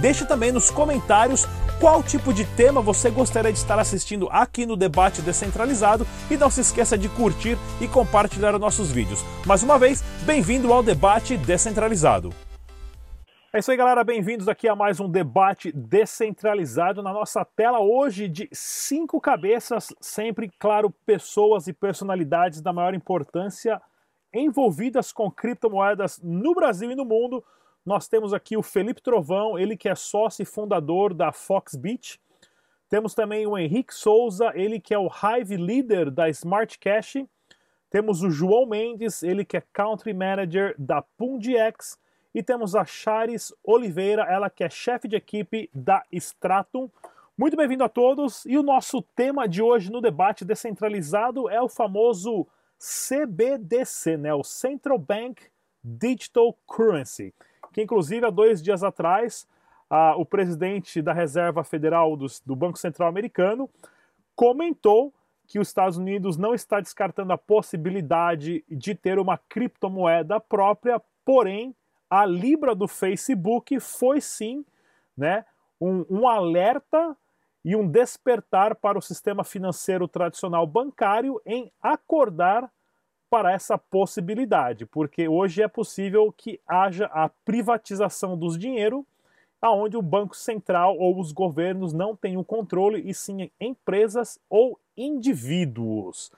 Deixe também nos comentários qual tipo de tema você gostaria de estar assistindo aqui no Debate Descentralizado e não se esqueça de curtir e compartilhar os nossos vídeos. Mais uma vez, bem-vindo ao Debate Descentralizado. É isso aí, galera. Bem-vindos aqui a mais um debate descentralizado na nossa tela hoje de cinco cabeças, sempre, claro, pessoas e personalidades da maior importância envolvidas com criptomoedas no Brasil e no mundo nós temos aqui o Felipe Trovão, ele que é sócio e fundador da Foxbit. Temos também o Henrique Souza, ele que é o Hive Leader da Smart Cash. Temos o João Mendes, ele que é Country Manager da PundX. E temos a Charis Oliveira, ela que é chefe de equipe da Stratum. Muito bem-vindo a todos. E o nosso tema de hoje no debate descentralizado é o famoso CBDC, né? o Central Bank Digital Currency que inclusive há dois dias atrás o presidente da Reserva Federal do, do Banco Central Americano comentou que os Estados Unidos não está descartando a possibilidade de ter uma criptomoeda própria, porém a Libra do Facebook foi sim né, um, um alerta e um despertar para o sistema financeiro tradicional bancário em acordar para essa possibilidade, porque hoje é possível que haja a privatização dos dinheiro, aonde o Banco Central ou os governos não têm o controle, e sim empresas ou indivíduos.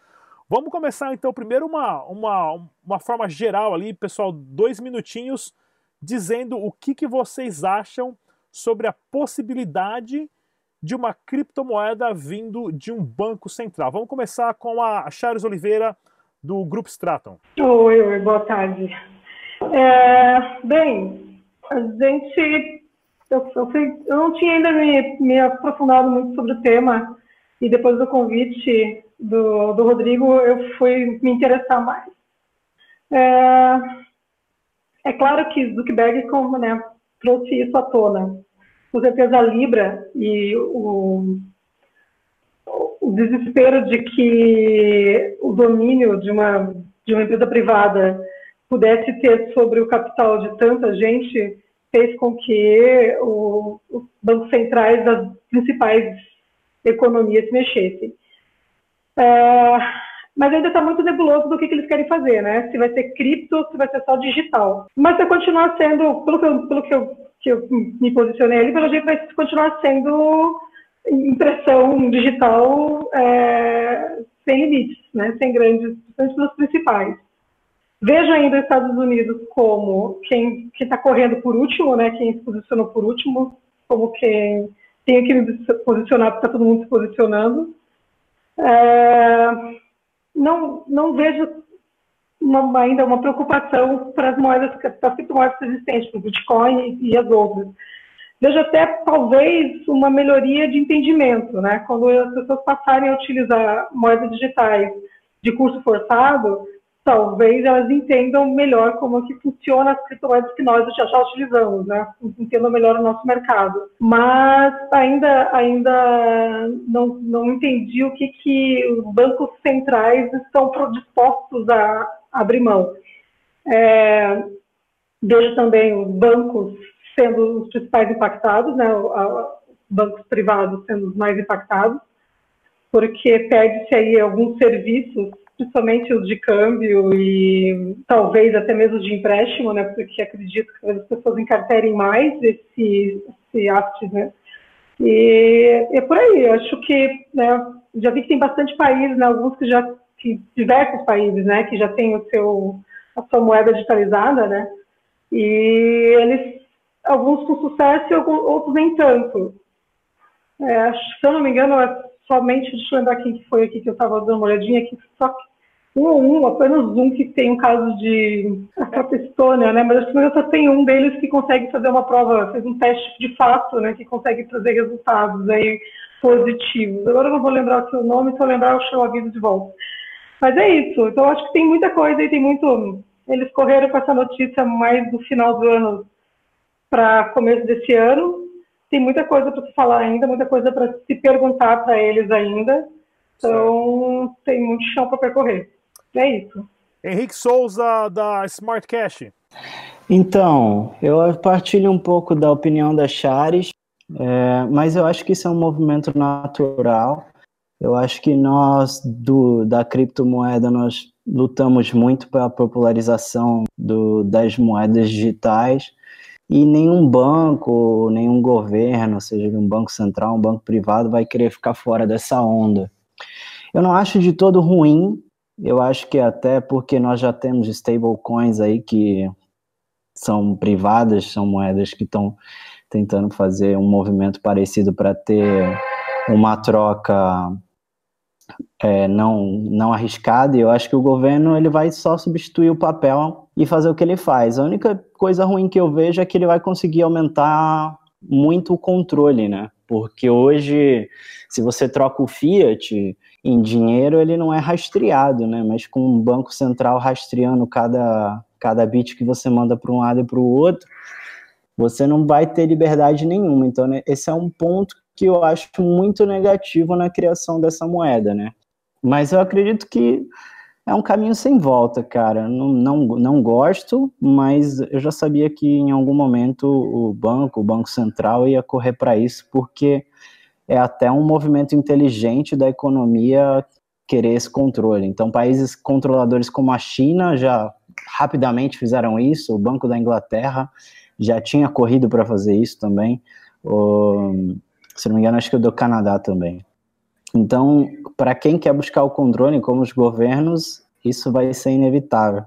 Vamos começar então primeiro uma, uma, uma forma geral ali, pessoal, dois minutinhos, dizendo o que, que vocês acham sobre a possibilidade de uma criptomoeda vindo de um banco central. Vamos começar com a Charles Oliveira, do Grupo Straton. Oi, oi, boa tarde. É, bem, a gente. Eu, eu, eu, não tinha ainda me, me aprofundado muito sobre o tema, e depois do convite do, do Rodrigo, eu fui me interessar mais. É, é claro que Zuckerberg como, né, trouxe isso à tona. Com certeza a Libra e o, o desespero de que o domínio de uma, de uma empresa privada pudesse ter sobre o capital de tanta gente fez com que o, os bancos centrais das principais economias se mexessem. É, mas ainda está muito nebuloso do que, que, eles querem fazer, né? Se vai ser cripto, se vai ser só digital. Mas vai continuar sendo, pelo que eu, pelo que eu, que eu me posicionei ali, pelo jeito vai continuar sendo impressão digital é, sem limites, né, sem grandes, principalmente dos principais. Vejo ainda os Estados Unidos como quem está correndo por último, né, quem se posicionou por último, como quem tem que se posicionar porque está todo mundo se posicionando. É, não, não vejo uma, ainda uma preocupação para as moedas, para as criptomoedas existentes, para o Bitcoin e as outras vejo até talvez uma melhoria de entendimento, né? Quando as pessoas passarem a utilizar moedas digitais de curso forçado, talvez elas entendam melhor como é que funciona as criptomoedas que nós já, já utilizamos, né? Entendam melhor o nosso mercado. Mas ainda, ainda não, não entendi o que, que os bancos centrais estão dispostos a abrir mão. É, vejo também os bancos sendo os principais impactados, né, bancos privados sendo os mais impactados, porque perde-se aí alguns serviços, principalmente os de câmbio e talvez até mesmo de empréstimo, né, porque acredito que as pessoas encarterem mais esse, esse asset, né, e é por aí, eu acho que, né, já vi que tem bastante países, né, alguns que já, que, diversos países, né, que já têm o seu, a sua moeda digitalizada, né, e eles alguns com sucesso e alguns, outros nem tanto. É, se eu não me engano, é somente, deixa eu lembrar quem que foi aqui que eu estava dando uma olhadinha aqui, só que um ou um, apenas um que tem um caso de a Estônia, né? Mas acho que só tem um deles que consegue fazer uma prova, fez um teste de fato, né? Que consegue trazer resultados. Aí positivos. Agora eu não vou lembrar o seu nome, se eu lembrar eu chamo a vida de volta. Mas é isso. Então acho que tem muita coisa e tem muito. Eles correram com essa notícia mais do final do ano para começo desse ano. Tem muita coisa para se falar ainda, muita coisa para se perguntar para eles ainda. Então certo. tem muito chão para percorrer. É isso. Henrique Souza da Smart Cash. Então, eu partilho um pouco da opinião da Chares, é, mas eu acho que isso é um movimento natural. Eu acho que nós, do, da criptomoeda, nós lutamos muito pela popularização do, das moedas digitais e nenhum banco, nenhum governo, seja um banco central, um banco privado, vai querer ficar fora dessa onda. Eu não acho de todo ruim, eu acho que até porque nós já temos stablecoins aí que são privadas, são moedas que estão tentando fazer um movimento parecido para ter uma troca é, não, não arriscada, e eu acho que o governo ele vai só substituir o papel e fazer o que ele faz. A única coisa ruim que eu vejo é que ele vai conseguir aumentar muito o controle, né? Porque hoje, se você troca o Fiat em dinheiro, ele não é rastreado, né? Mas com um banco central rastreando cada, cada bit que você manda para um lado e para o outro, você não vai ter liberdade nenhuma. Então, né, esse é um ponto que eu acho muito negativo na criação dessa moeda, né? Mas eu acredito que é um caminho sem volta, cara. Não, não, não gosto, mas eu já sabia que em algum momento o banco, o Banco Central, ia correr para isso, porque é até um movimento inteligente da economia querer esse controle. Então, países controladores como a China já rapidamente fizeram isso, o Banco da Inglaterra já tinha corrido para fazer isso também. Se não me engano, acho que o do Canadá também. Então, para quem quer buscar o controle, como os governos, isso vai ser inevitável.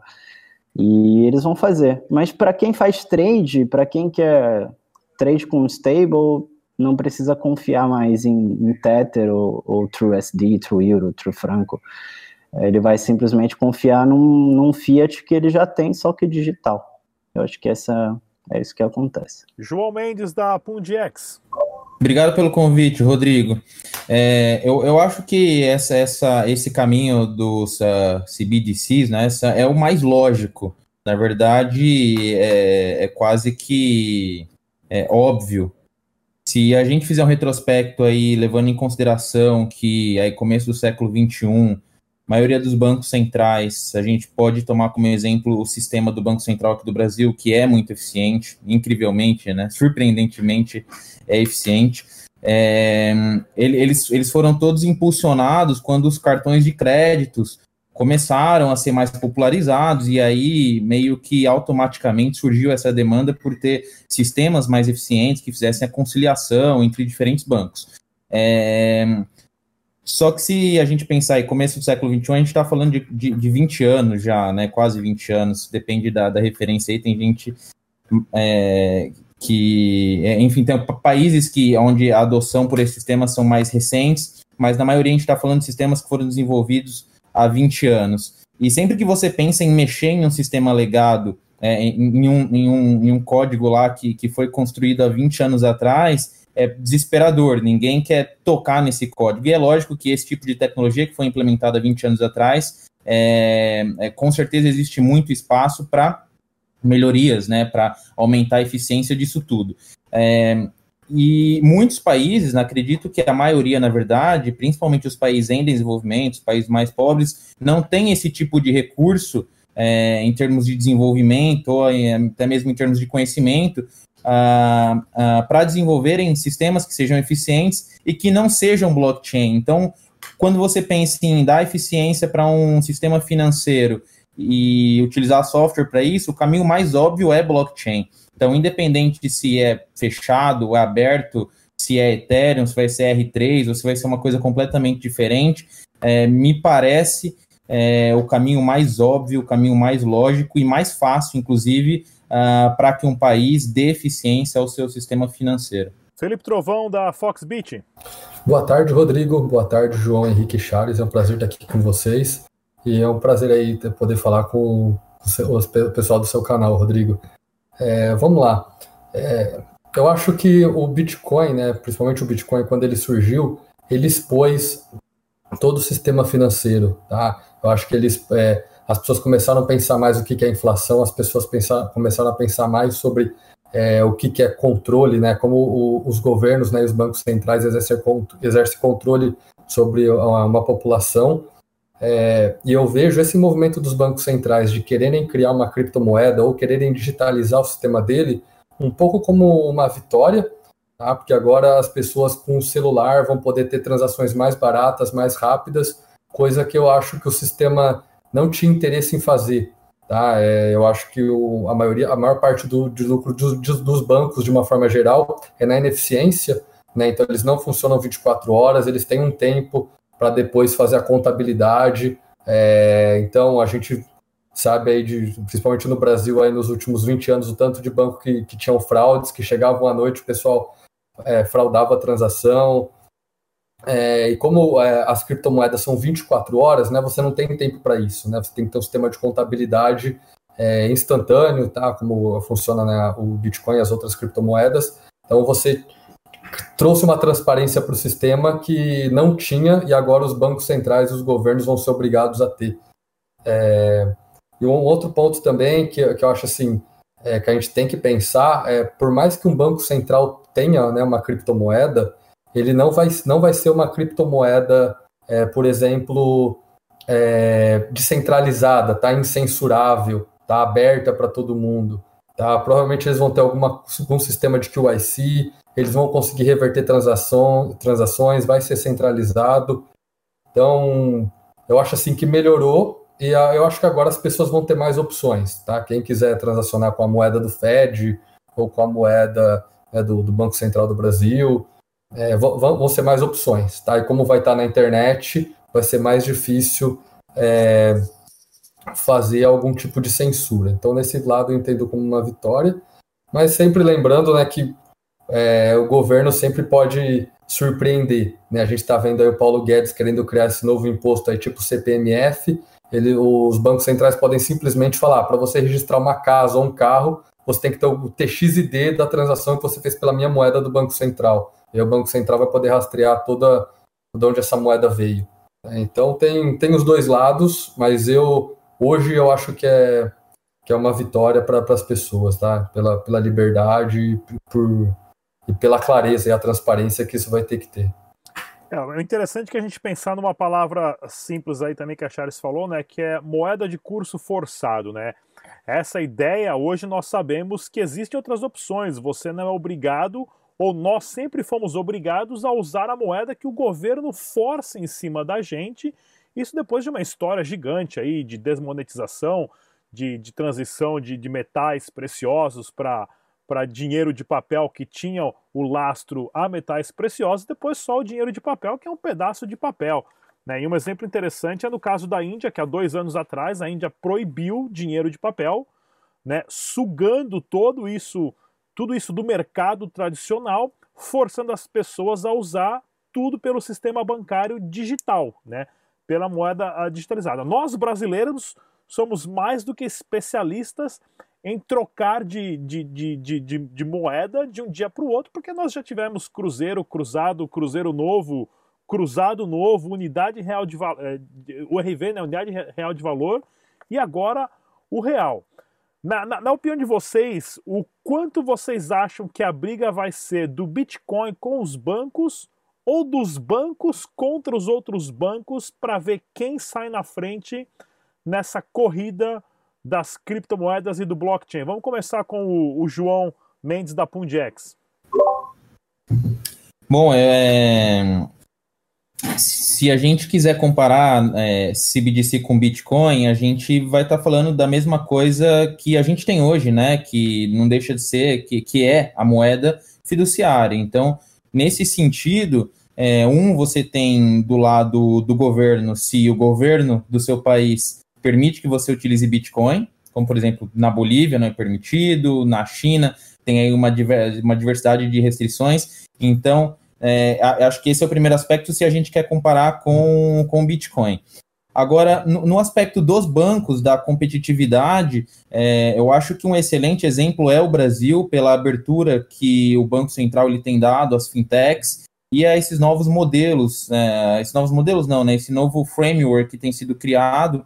E eles vão fazer. Mas para quem faz trade, para quem quer trade com stable, não precisa confiar mais em, em Tether ou, ou Euro, True Franco. Ele vai simplesmente confiar num, num Fiat que ele já tem, só que digital. Eu acho que essa é isso que acontece. João Mendes, da Pundiex. Obrigado pelo convite, Rodrigo. É, eu, eu acho que essa, essa, esse caminho dos uh, CBDCs né, essa é o mais lógico. Na verdade, é, é quase que é óbvio. Se a gente fizer um retrospecto aí, levando em consideração que aí começo do século XXI maioria dos bancos centrais, a gente pode tomar como exemplo o sistema do Banco Central aqui do Brasil, que é muito eficiente, incrivelmente, né, surpreendentemente é eficiente. É, eles, eles foram todos impulsionados quando os cartões de créditos começaram a ser mais popularizados e aí meio que automaticamente surgiu essa demanda por ter sistemas mais eficientes que fizessem a conciliação entre diferentes bancos. É, só que se a gente pensar em começo do século XXI, a gente está falando de, de, de 20 anos já, né? Quase 20 anos, depende da, da referência aí. Tem gente é, que, é, enfim, tem países que onde a adoção por esses sistemas são mais recentes, mas na maioria a gente está falando de sistemas que foram desenvolvidos há 20 anos. E sempre que você pensa em mexer em um sistema legado, é, em, em, um, em, um, em um código lá que, que foi construído há 20 anos atrás, é desesperador, ninguém quer tocar nesse código. E é lógico que esse tipo de tecnologia que foi implementada 20 anos atrás, é, é com certeza existe muito espaço para melhorias, né, para aumentar a eficiência disso tudo. É, e muitos países, acredito que a maioria, na verdade, principalmente os países em desenvolvimento, os países mais pobres, não tem esse tipo de recurso é, em termos de desenvolvimento, ou até mesmo em termos de conhecimento, para desenvolverem sistemas que sejam eficientes e que não sejam blockchain. Então, quando você pensa em dar eficiência para um sistema financeiro e utilizar software para isso, o caminho mais óbvio é blockchain. Então, independente de se é fechado é aberto, se é Ethereum, se vai ser R3 ou se vai ser uma coisa completamente diferente, é, me parece é, o caminho mais óbvio, o caminho mais lógico e mais fácil, inclusive, uh, para que um país dê eficiência ao seu sistema financeiro. Felipe Trovão, da Foxbit. Boa tarde, Rodrigo. Boa tarde, João Henrique Charles. É um prazer estar aqui com vocês. E é um prazer aí poder falar com o pessoal do seu canal, Rodrigo. É, vamos lá. É, eu acho que o Bitcoin, né, principalmente o Bitcoin, quando ele surgiu, ele expôs todo o sistema financeiro, tá? Eu acho que eles, é, as pessoas começaram a pensar mais o que é inflação, as pessoas pensaram, começaram a pensar mais sobre é, o que, que é controle, né? Como o, os governos né, os bancos centrais exercem, exercem controle sobre uma, uma população. É, e eu vejo esse movimento dos bancos centrais de quererem criar uma criptomoeda ou quererem digitalizar o sistema dele um pouco como uma vitória, tá? porque agora as pessoas com celular vão poder ter transações mais baratas, mais rápidas, coisa que eu acho que o sistema não tinha interesse em fazer. Tá? É, eu acho que o, a, maioria, a maior parte do, lucro dos, dos bancos, de uma forma geral, é na ineficiência. Né? Então, eles não funcionam 24 horas, eles têm um tempo para depois fazer a contabilidade. É, então, a gente sabe aí, de, principalmente no Brasil, aí nos últimos 20 anos, o tanto de banco que, que tinham fraudes, que chegavam à noite, o pessoal é, fraudava a transação, é, e como é, as criptomoedas são 24 horas, né, você não tem tempo para isso, né? Você tem que ter um sistema de contabilidade é, instantâneo, tá? Como funciona né, o Bitcoin e as outras criptomoedas. Então você trouxe uma transparência para o sistema que não tinha e agora os bancos centrais e os governos vão ser obrigados a ter. É, e um outro ponto também que, que eu acho assim é, que a gente tem que pensar é, por mais que um banco central tenha né, uma criptomoeda ele não vai, não vai ser uma criptomoeda, é, por exemplo, é, descentralizada, tá incensurável, tá aberta para todo mundo. Tá? Provavelmente eles vão ter alguma, algum sistema de QIC, eles vão conseguir reverter transação, transações, vai ser centralizado. Então, eu acho assim que melhorou e eu acho que agora as pessoas vão ter mais opções, tá? Quem quiser transacionar com a moeda do Fed ou com a moeda né, do, do Banco Central do Brasil, é, vão, vão, ser mais opções, tá? E como vai estar na internet, vai ser mais difícil é, fazer algum tipo de censura. Então, nesse lado, eu entendo como uma vitória, mas sempre lembrando né, que é, o governo sempre pode surpreender. Né? A gente está vendo aí o Paulo Guedes querendo criar esse novo imposto aí, tipo CPMF. Ele, os bancos centrais podem simplesmente falar: para você registrar uma casa ou um carro, você tem que ter o TXID da transação que você fez pela minha moeda do Banco Central. E o Banco Central vai poder rastrear toda de onde essa moeda veio. Então tem, tem os dois lados, mas eu hoje eu acho que é, que é uma vitória para as pessoas, tá? Pela, pela liberdade por, e pela clareza e a transparência que isso vai ter que ter. É, é interessante que a gente pensar numa palavra simples aí também que a Charles falou, né? Que é moeda de curso forçado, né? Essa ideia, hoje nós sabemos que existem outras opções. Você não é obrigado ou nós sempre fomos obrigados a usar a moeda que o governo força em cima da gente. Isso depois de uma história gigante aí de desmonetização, de, de transição de, de metais preciosos para para dinheiro de papel que tinha o lastro a metais preciosos, depois só o dinheiro de papel, que é um pedaço de papel. Né? E um exemplo interessante é no caso da Índia, que há dois anos atrás a Índia proibiu dinheiro de papel, né? sugando todo isso tudo isso do mercado tradicional, forçando as pessoas a usar tudo pelo sistema bancário digital, né? pela moeda ah, digitalizada. Nós brasileiros somos mais do que especialistas em trocar de, de, de, de, de, moeda de um dia para o outro, porque nós já tivemos cruzeiro, cruzado, cruzeiro novo, cruzado novo, unidade real de valor, eh, o RV, né, unidade real de valor, e agora o real. Na, na, na, opinião de vocês, o quanto vocês acham que a briga vai ser do Bitcoin com os bancos ou dos bancos contra os outros bancos para ver quem sai na frente nessa corrida das criptomoedas e do blockchain? Vamos começar com o, o João Mendes da Pundex. Bom, é, se a gente quiser comparar é, CBDC com Bitcoin, a gente vai estar tá falando da mesma coisa que a gente tem hoje, né? Que não deixa de ser, que, que é a moeda fiduciária. Então, nesse sentido, é, um, você tem do lado do governo, se o governo do seu país permite que você utilize Bitcoin, como por exemplo na Bolívia não é permitido, na China tem aí uma, uma diversidade de restrições. Então, é, acho que esse é o primeiro aspecto se a gente quer comparar com, com Bitcoin. Agora, no, no aspecto dos bancos, da competitividade, é, eu acho que um excelente exemplo é o Brasil, pela abertura que o Banco Central ele tem dado às fintechs, e a esses novos modelos, né, esses novos modelos não, né, esse novo framework que tem sido criado,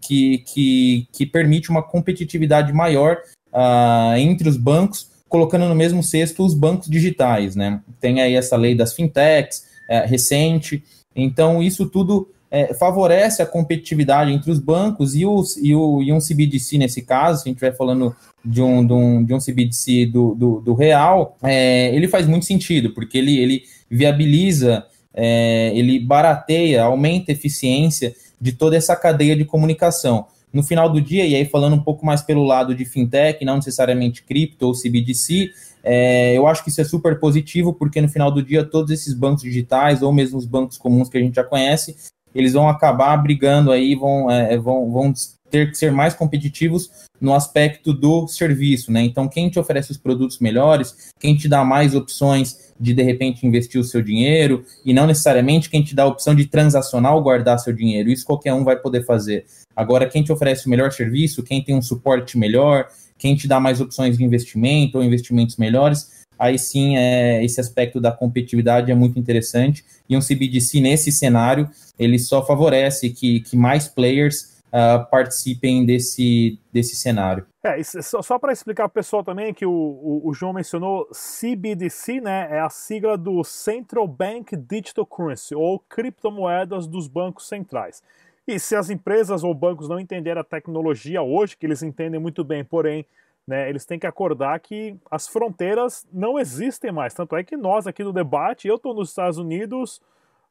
que, que, que permite uma competitividade maior uh, entre os bancos, colocando no mesmo cesto os bancos digitais, né? Tem aí essa lei das fintechs, é, recente, então isso tudo é, favorece a competitividade entre os bancos e, os, e, o, e um CBDC nesse caso, se a gente estiver falando de um, de um, de um CBDC do, do, do real, é, ele faz muito sentido, porque ele, ele viabiliza, é, ele barateia, aumenta a eficiência de toda essa cadeia de comunicação. No final do dia, e aí falando um pouco mais pelo lado de fintech, não necessariamente cripto ou CBDC, é, eu acho que isso é super positivo, porque no final do dia, todos esses bancos digitais, ou mesmo os bancos comuns que a gente já conhece, eles vão acabar brigando aí, vão, é, vão, vão ter que ser mais competitivos no aspecto do serviço, né? Então, quem te oferece os produtos melhores, quem te dá mais opções de de repente investir o seu dinheiro, e não necessariamente quem te dá a opção de transacionar ou guardar seu dinheiro. Isso qualquer um vai poder fazer. Agora, quem te oferece o melhor serviço, quem tem um suporte melhor, quem te dá mais opções de investimento ou investimentos melhores, aí sim é, esse aspecto da competitividade é muito interessante. E um CBDC nesse cenário, ele só favorece que, que mais players uh, participem desse, desse cenário. É, só, só para explicar para o pessoal também que o, o, o, João mencionou CBDC, né, é a sigla do Central Bank Digital Currency, ou criptomoedas dos bancos centrais. E se as empresas ou bancos não entenderem a tecnologia hoje, que eles entendem muito bem, porém né, eles têm que acordar que as fronteiras não existem mais. Tanto é que nós aqui no debate, eu estou nos Estados Unidos,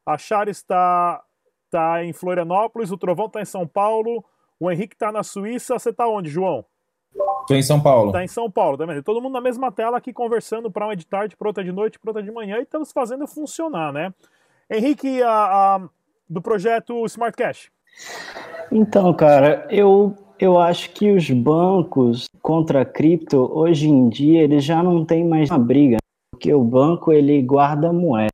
a Char está, está em Florianópolis, o Trovão está em São Paulo, o Henrique está na Suíça. Você está onde, João? Estou em São Paulo. Está em São Paulo, tá vendo? Todo mundo na mesma tela aqui conversando para uma de tarde, para outra de noite, para outra de manhã e estamos fazendo funcionar, né? Henrique, a, a, do projeto Smart Cash. Então, cara, eu eu acho que os bancos contra a cripto, hoje em dia, eles já não tem mais uma briga, porque o banco ele guarda moeda.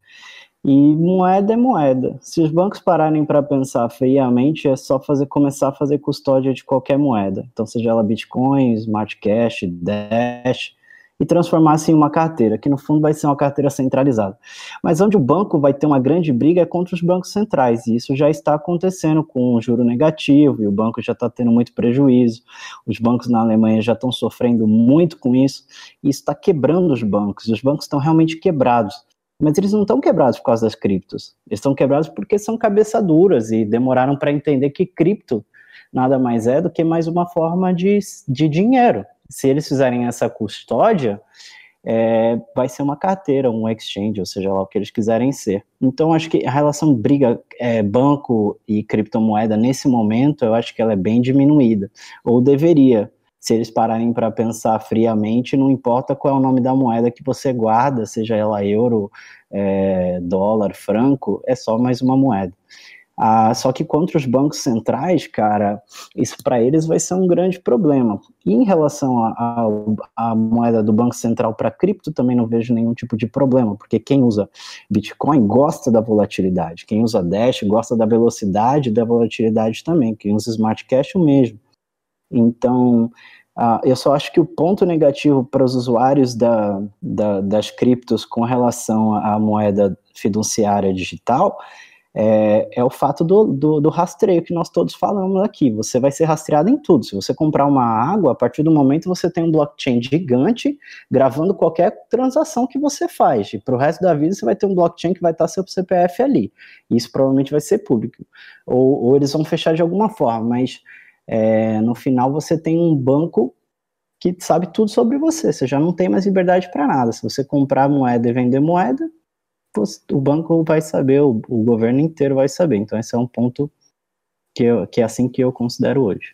E moeda é moeda. Se os bancos pararem para pensar friamente, é só fazer começar a fazer custódia de qualquer moeda. Então, seja ela Bitcoin, Smart Cash, Dash, e transformar-se em uma carteira, que no fundo vai ser uma carteira centralizada. Mas onde o banco vai ter uma grande briga é contra os bancos centrais, e isso já está acontecendo com o juro negativo, e o banco já está tendo muito prejuízo, os bancos na Alemanha já estão sofrendo muito com isso, e isso está quebrando os bancos, e os bancos estão realmente quebrados. Mas eles não estão quebrados por causa das criptos, eles estão quebrados porque são cabeçaduras e demoraram para entender que cripto nada mais é do que mais uma forma de, de dinheiro se eles fizerem essa custódia, é, vai ser uma carteira, um exchange, ou seja lá o que eles quiserem ser. Então, acho que a relação briga é, banco e criptomoeda nesse momento, eu acho que ela é bem diminuída, ou deveria. Se eles pararem para pensar friamente, não importa qual é o nome da moeda que você guarda, seja ela euro, é, dólar, franco, é só mais uma moeda. Ah, só que contra os bancos centrais, cara, isso para eles vai ser um grande problema. E em relação à moeda do Banco Central para cripto, também não vejo nenhum tipo de problema, porque quem usa Bitcoin gosta da volatilidade, quem usa Dash gosta da velocidade da volatilidade também, quem usa Smart Cash o mesmo. Então, ah, eu só acho que o ponto negativo para os usuários da, da, das criptos com relação à moeda fiduciária digital é, é o fato do, do, do, rastreio que nós todos falamos aqui. Você vai ser rastreado em tudo. Se você comprar uma água, a partir do momento você tem um blockchain gigante gravando qualquer transação que você faz. E para o resto da vida você vai ter um blockchain que vai estar seu CPF ali. Isso provavelmente vai ser público. Ou, ou eles vão fechar de alguma forma, mas é, no final você tem um banco que sabe tudo sobre você. Você já não tem mais liberdade para nada. Se você comprar moeda e vender moeda, o banco vai saber, o, o governo inteiro vai saber. Então, esse é um ponto que, eu, que é assim que eu considero hoje.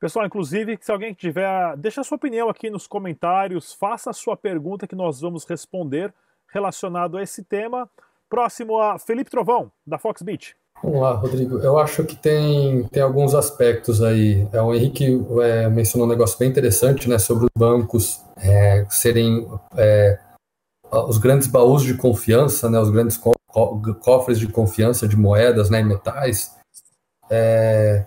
Pessoal, inclusive, se alguém tiver, deixa sua opinião aqui nos comentários, faça a sua pergunta que nós vamos responder relacionado a esse tema. Próximo a Felipe Trovão, da Fox Beach. Vamos lá, Rodrigo. Eu acho que tem, tem alguns aspectos aí. É, o Henrique é, mencionou um negócio bem interessante né, sobre os bancos é, serem é, os grandes baús de confiança, né, os grandes co cofres de confiança de moedas né, e metais. É,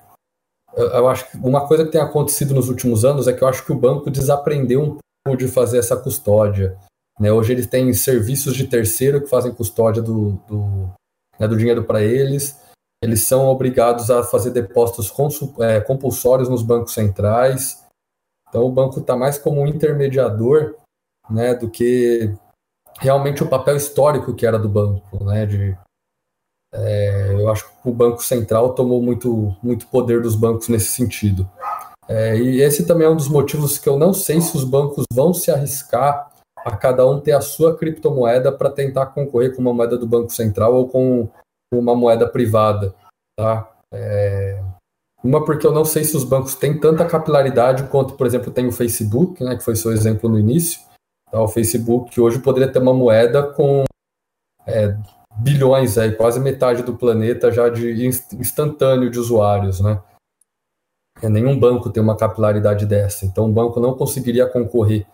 eu, eu, acho que uma coisa que tem acontecido nos últimos anos é que eu acho que o banco desaprendeu um pouco de fazer essa custódia. Né? Hoje eles têm serviços de terceiro que fazem custódia do, do, né, do dinheiro para eles. Eles são obrigados a fazer depósitos é, compulsórios nos bancos centrais. Então o banco está mais como um intermediador né, do que realmente o papel histórico que era do banco, né, de, é, eu acho que o Banco Central tomou muito, muito poder dos bancos nesse sentido. É, e esse também é um dos motivos que eu não sei se os bancos vão se arriscar a cada um ter a sua criptomoeda para tentar concorrer com uma moeda do Banco Central ou com uma moeda privada. Tá? É, uma porque eu não sei se os bancos têm tanta capilaridade quanto, por exemplo, tem o Facebook, né, que foi seu exemplo no início. Tá? O Facebook hoje poderia ter uma moeda com é, bilhões, aí, quase metade do planeta já de instantâneo de usuários, né? É, nenhum banco tem uma capilaridade dessa, então o banco não conseguiria concorrer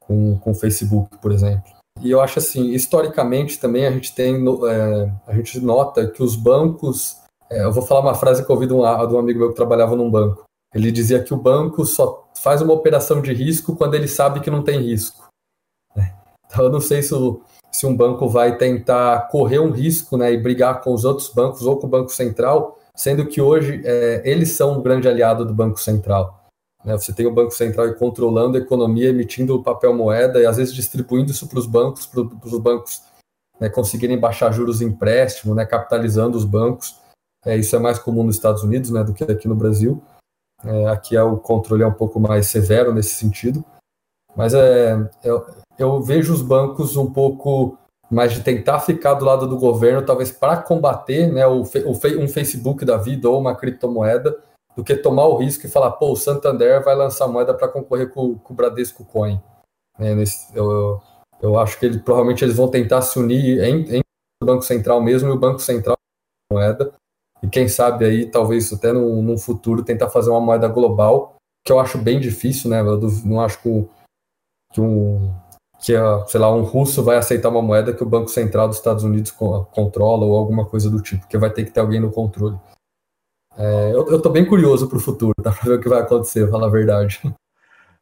com, com o Facebook, por exemplo. E eu acho assim, historicamente também a gente tem, é, a gente nota que os bancos, é, eu vou falar uma frase que eu ouvi de um, de um amigo meu que trabalhava num banco. Ele dizia que o banco só faz uma operação de risco quando ele sabe que não tem risco. Né? Então eu não sei se o, se um banco vai tentar correr um risco né, e brigar com os outros bancos ou com o Banco Central, sendo que hoje é, eles são um grande aliado do Banco Central. Né? Você tem o Banco Central controlando a economia, emitindo papel moeda e às vezes distribuindo isso para os bancos, para os bancos né, conseguirem baixar juros de empréstimo, né, capitalizando os bancos. É, isso é mais comum nos Estados Unidos né, do que aqui no Brasil. É, aqui é o controle é um pouco mais severo nesse sentido. Mas é, é eu vejo os bancos um pouco mais de tentar ficar do lado do governo, talvez para combater né, o, o, um Facebook da vida ou uma criptomoeda, do que tomar o risco e falar, pô, o Santander vai lançar moeda para concorrer com, com, o Bradesco Coin. É, nesse, eu, eu acho que ele, provavelmente eles vão tentar se unir em, o Banco Central mesmo e o Banco Central moeda. E quem sabe aí, talvez até no, no futuro, tentar fazer uma moeda global, que eu acho bem difícil, né? Eu não acho que, que um, que, sei lá, um russo vai aceitar uma moeda que o Banco Central dos Estados Unidos controla ou alguma coisa do tipo, que vai ter que ter alguém no controle. É, eu, estou bem curioso para o futuro, tá? Para ver o que vai acontecer, falar a verdade.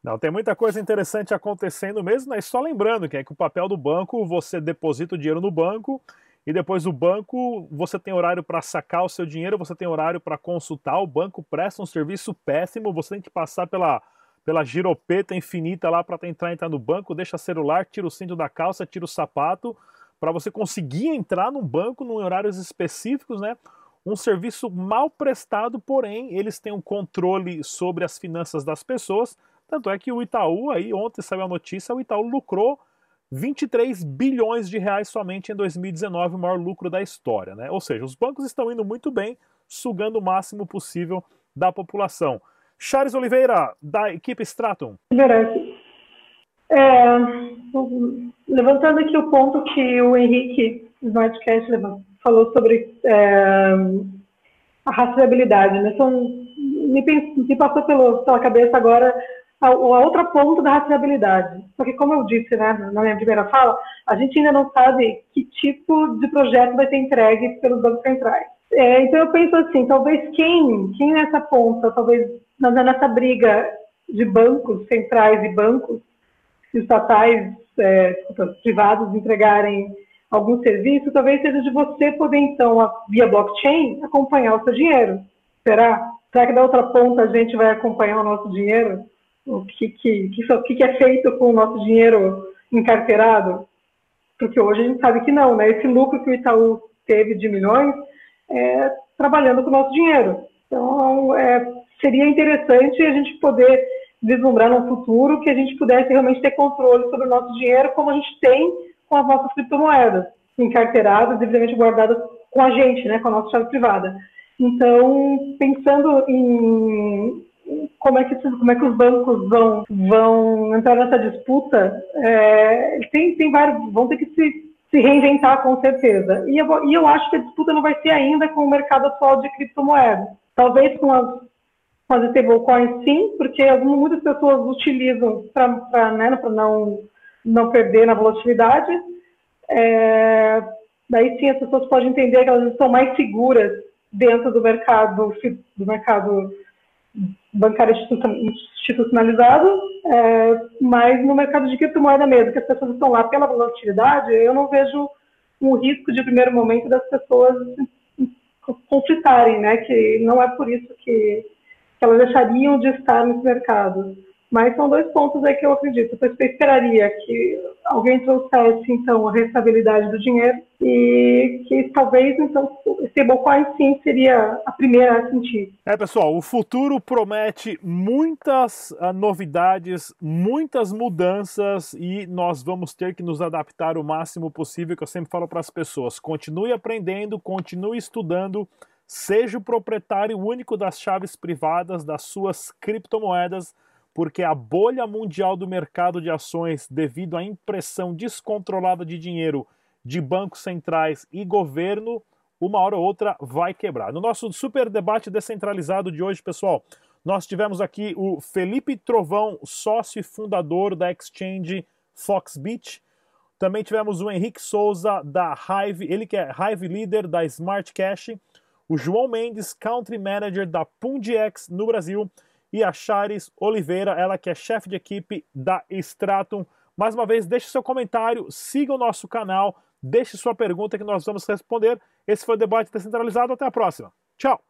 Não, tem muita coisa interessante acontecendo mesmo, né? Só lembrando que é que o papel do banco, você deposita o dinheiro no banco e depois o banco, você tem horário para sacar o seu dinheiro, você tem horário para consultar, o banco presta um serviço péssimo, você tem que passar pela pela giropeta infinita lá para tentar entrar no banco, deixa celular, tira o cinto da calça, tira o sapato, para você conseguir entrar num banco em horários específicos, né? Um serviço mal prestado, porém, eles têm um controle sobre as finanças das pessoas. Tanto é que o Itaú, aí ontem saiu a notícia, o Itaú lucrou 23 bilhões de reais somente em 2019, o maior lucro da história, né? Ou seja, os bancos estão indo muito bem, sugando o máximo possível da população. Charles Oliveira, da equipe Stratum. É, levantando aqui o ponto que o Henrique Smartcast falou sobre é, a rastreabilidade. Né? São, me, me, passou pelo, pela cabeça agora a, a, outra ponta da rastreabilidade. Porque, como eu disse né, na minha primeira fala, a gente ainda não sabe que tipo de projeto vai ser entregue pelos bancos centrais. É, então, eu penso assim, talvez quem, quem nessa ponta, talvez nessa briga de bancos centrais e bancos estatais, é, privados entregarem algum serviço, talvez seja de você poder, então, via blockchain, acompanhar o seu dinheiro. Será? Será que da outra ponta a gente vai acompanhar o nosso dinheiro? O que, que, que, que é feito com o nosso dinheiro encarteirado? Porque hoje a gente sabe que não, né? Esse lucro que o Itaú teve de milhões é trabalhando com o nosso dinheiro. Então, é, seria interessante a gente poder vislumbrar no futuro que a gente pudesse realmente ter controle sobre o nosso dinheiro, como a gente tem com as nossas criptomoedas, encarteiradas, devidamente guardadas com a gente, né, com a nossa chave privada. Então, pensando em como é que, como é que os bancos vão, vão entrar nessa disputa, é, tem, tem vários, vão ter que se, se reinventar com certeza. E eu, e eu acho que a disputa não vai ser ainda com o mercado atual de criptomoedas. Talvez com as fazer stablecoins sim, porque muitas pessoas utilizam para né, não, não perder na volatilidade. É, daí sim as pessoas podem entender que elas estão mais seguras dentro do mercado do mercado bancário institucionalizado, é, mas no mercado de criptomoeda mesmo, que as pessoas estão lá pela volatilidade, eu não vejo um risco de primeiro momento das pessoas conflitarem, né? Que não é por isso que, que elas deixariam de estar nesse mercado. Mas são dois pontos aí que eu acredito. Eu esperaria que alguém trouxesse, então, a restabilidade do dinheiro e que talvez, então, stablecoin sim seria a primeira a sentir. É, pessoal, o futuro promete muitas uh, novidades, muitas mudanças e nós vamos ter que nos adaptar o máximo possível, que eu sempre falo para as pessoas. Continue aprendendo, continue estudando, seja o proprietário único das chaves privadas das suas criptomoedas, porque a bolha mundial do mercado de ações, devido à impressão descontrolada de dinheiro de bancos centrais e governo, uma hora ou outra vai quebrar. No nosso super debate descentralizado de hoje, pessoal, nós tivemos aqui o Felipe Trovão, sócio e fundador da exchange Foxbit. Também tivemos o Henrique Souza da Hive, ele que é Hive Leader da Smart Cash, o João Mendes, Country Manager da Pundiex no Brasil e a Charis Oliveira, ela que é chefe de equipe da Stratum. Mais uma vez, deixe seu comentário, siga o nosso canal, deixe sua pergunta que nós vamos responder. Esse foi o debate descentralizado. Até a próxima. Tchau!